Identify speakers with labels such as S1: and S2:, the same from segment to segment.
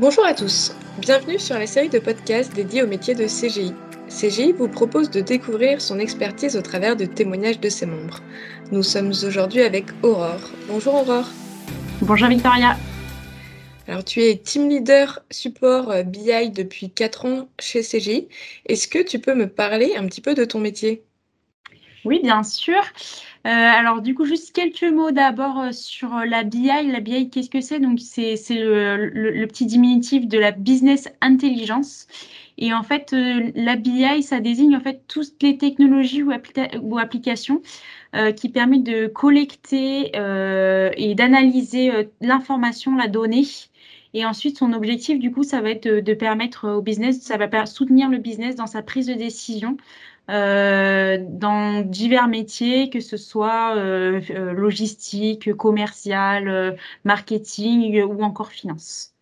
S1: Bonjour à tous, bienvenue sur la série de podcasts dédiée au métier de CGI. CGI vous propose de découvrir son expertise au travers de témoignages de ses membres. Nous sommes aujourd'hui avec Aurore. Bonjour Aurore.
S2: Bonjour Victoria.
S1: Alors tu es team leader support euh, BI depuis 4 ans chez CGI. Est-ce que tu peux me parler un petit peu de ton métier?
S2: Oui, bien sûr. Euh, alors du coup, juste quelques mots d'abord euh, sur euh, la BI. La BI, qu'est-ce que c'est? Donc c'est le, petit diminutif de la business intelligence. Et en fait, la BI, ça désigne en fait toutes les technologies ou, applications qui permettent de collecter et d'analyser l'information, la donnée. Et ensuite, son objectif, du coup, ça va être de permettre au business, ça va soutenir le business dans sa prise de décision euh, dans divers métiers, que ce soit euh, euh, logistique, commercial, marketing ou encore finance.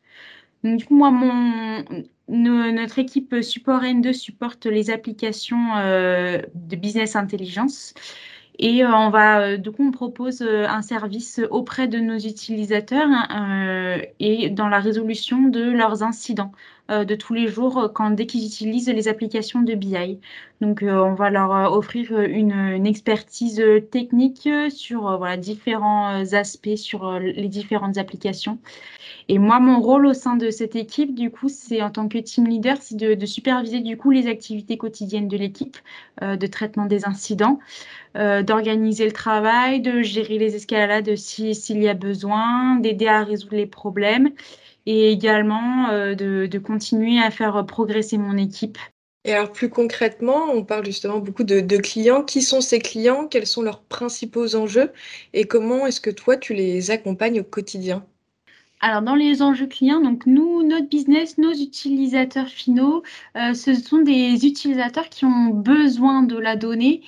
S2: Donc, moi, mon, notre équipe support N2 supporte les applications de business intelligence. Et on va, du coup, on propose un service auprès de nos utilisateurs hein, et dans la résolution de leurs incidents. Euh, de tous les jours euh, quand, dès qu'ils utilisent les applications de BI. Donc, euh, on va leur offrir une, expertise technique sur voilà, différents aspects, sur les différentes applications. Et moi, mon rôle au sein de cette équipe, du coup, c'est en tant que team leader, c'est de, superviser du coup les activités quotidiennes de l'équipe, de traitement des incidents, d'organiser le travail, de gérer les escalades s'il y a besoin, d'aider à résoudre les problèmes et également euh, de, continuer à faire progresser mon équipe.
S1: Et alors plus concrètement, on parle justement beaucoup de, clients. Qui sont ces clients? Quels sont leurs principaux enjeux? Et comment est-ce que toi, tu les accompagnes au quotidien?
S2: Alors, dans les enjeux clients, donc nous, notre business, nos utilisateurs finaux, euh, ce sont des utilisateurs qui ont besoin de la donnée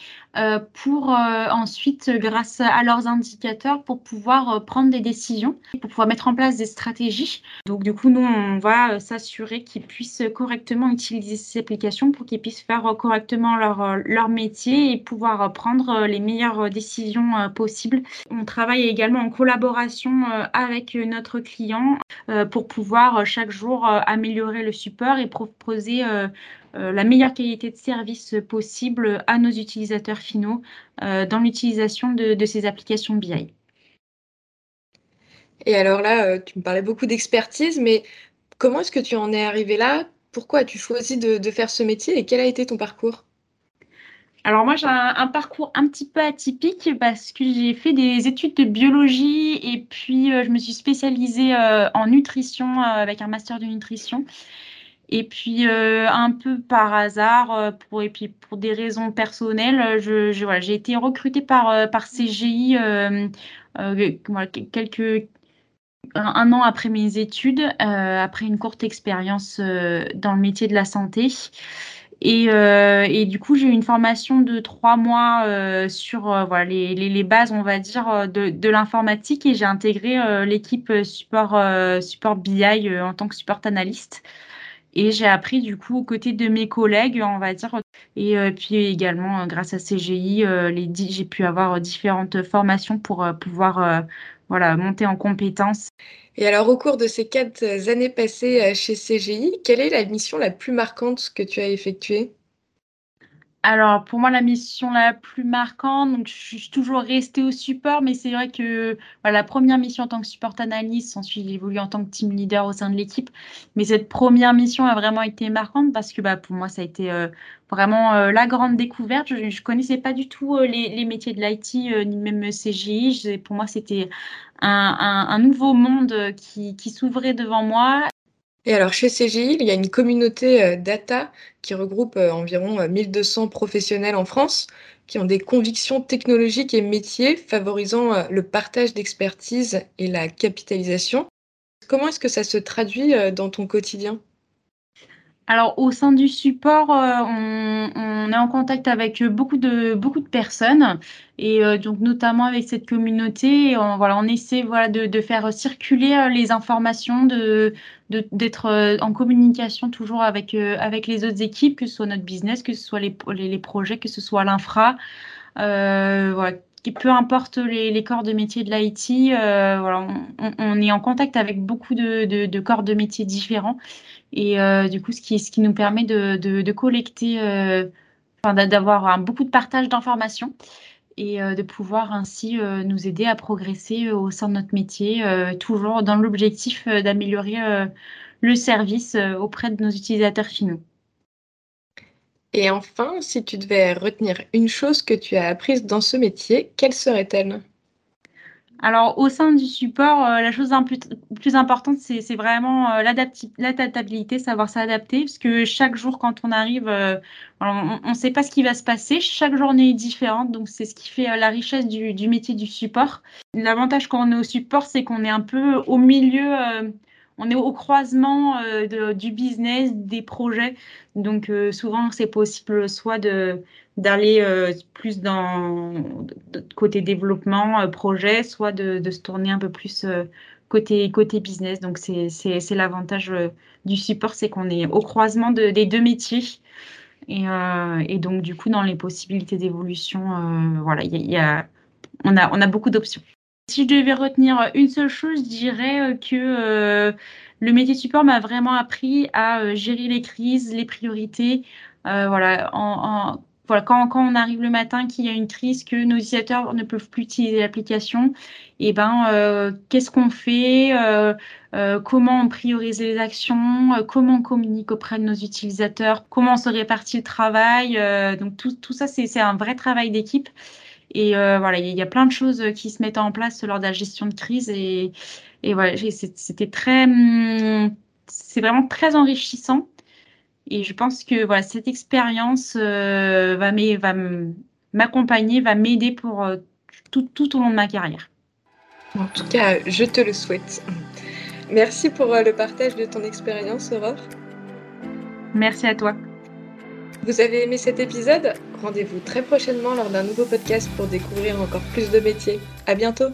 S2: pour euh, ensuite, grâce à leurs indicateurs, pour pouvoir euh, prendre des décisions, pour pouvoir mettre en place des stratégies. Donc, du coup, nous, on va s'assurer qu'ils puissent correctement utiliser ces applications pour qu'ils puissent faire correctement leur, leur métier et pouvoir prendre les meilleures décisions possibles. On travaille également en collaboration avec notre client pour pouvoir chaque jour améliorer le support et proposer euh, la meilleure qualité de service possible à nos utilisateurs finaux euh, dans l'utilisation de, ces applications BI.
S1: Et alors là, euh, tu me parlais beaucoup d'expertise, mais comment est-ce que tu en es arrivé là? Pourquoi as-tu choisi de, faire ce métier et quel a été ton parcours?
S2: Alors moi j'ai un, parcours un petit peu atypique parce que j'ai fait des études de biologie et puis je me suis spécialisée en nutrition avec un master de nutrition. Et puis, euh, un peu par hasard, euh, pour, et puis pour des raisons personnelles, j'ai été recrutée par, euh, par CGI quelques, un, an après mes études, après une courte expérience dans le métier de la santé. Et, et, du coup, j'ai eu une formation de trois mois sur voilà, les, bases, on va dire, de, de l'informatique et j'ai intégré l'équipe support, support BI en tant que support analyste. Et j'ai appris du coup aux côtés de mes collègues, on va dire. Et euh, puis également, euh, grâce à CGI, euh, j'ai pu avoir différentes formations pour pouvoir voilà, monter en compétences.
S1: Et alors, au cours de ces quatre années passées chez CGI, quelle est la mission la plus marquante que tu as effectuée?
S2: Alors, pour moi, la mission la plus marquante, donc je suis toujours restée au support, mais c'est vrai que la première mission en tant que support analyste, ensuite j'ai évolué en tant que team leader au sein de l'équipe. Mais cette première mission a vraiment été marquante parce que bah, pour moi, ça a été euh, vraiment euh, la grande découverte. Je ne connaissais pas du tout euh, les, métiers de l'IT, ni même CGI. pour moi, c'était un, nouveau monde qui s'ouvrait devant moi.
S1: Et alors chez CGI, il y a une communauté euh, data qui regroupe euh, environ 1200 euh, professionnels en France qui ont des convictions technologiques et métiers favorisant le partage d'expertise et la capitalisation. Comment est-ce que ça se traduit dans ton quotidien?
S2: Alors, au sein du support, euh, on, est en contact avec beaucoup de, beaucoup de personnes et euh, donc notamment avec cette communauté. On, voilà, on essaie voilà, de, faire circuler euh, les informations, d'être en communication toujours avec, les autres équipes, que ce soit notre business, que ce soit les, les, projets, que ce soit l'infra. Peu importe les, corps de métier de l'IT, voilà, on, est en contact avec beaucoup de, corps de métiers différents. Et du coup, ce qui, ce qui nous permet de, collecter, d'avoir beaucoup de partage d'informations et de pouvoir ainsi nous aider à progresser au sein de notre métier, toujours dans l'objectif d'améliorer le service auprès de nos utilisateurs finaux.
S1: Et enfin, si tu devais retenir une chose que tu as apprise dans ce métier, quelle serait-elle?
S2: Alors, au sein du support, euh, la chose la plus, importante, c'est vraiment euh, l'adaptabilité, savoir s'adapter, parce que chaque jour, quand on arrive, euh, on ne sait pas ce qui va se passer. Chaque journée est différente, donc c'est ce qui fait la richesse du, du, métier du support. L'avantage quand on est au support, c'est qu'on est un peu au milieu on est au croisement euh, du business, des projets. Donc euh, souvent, c'est possible soit d'aller euh, plus dans côté développement, projet, soit de, se tourner un peu plus côté, côté business. Donc c'est l'avantage du support, c'est qu'on est au croisement des deux métiers. Et, donc du coup, dans les possibilités d'évolution, voilà, on a beaucoup d'options. Si je devais retenir une seule chose, je dirais euh, que euh, le métier support m'a vraiment appris à euh, gérer les crises, les priorités. voilà, quand, on arrive le matin, qu'il y a une crise, que nos utilisateurs ne peuvent plus utiliser l'application, eh ben, qu'est-ce qu'on fait Comment on priorise les actions Comment on communique auprès de nos utilisateurs Comment on se répartit le travail Donc tout ça, c'est un vrai travail d'équipe. Et euh, voilà, il y a plein de choses qui se mettent en place lors de la gestion de crise. Et, et voilà, c'était très. Hum, c'est vraiment très enrichissant. Et je pense que voilà, cette expérience euh, va m'accompagner, va m'aider pour euh, tout, tout, au long de ma carrière.
S1: En tout cas, je te le souhaite. Merci pour le partage de ton expérience, Aurore.
S2: Merci à toi.
S1: Vous avez aimé cet épisode? Rendez-vous très prochainement lors d'un nouveau podcast pour découvrir encore plus de métiers. À bientôt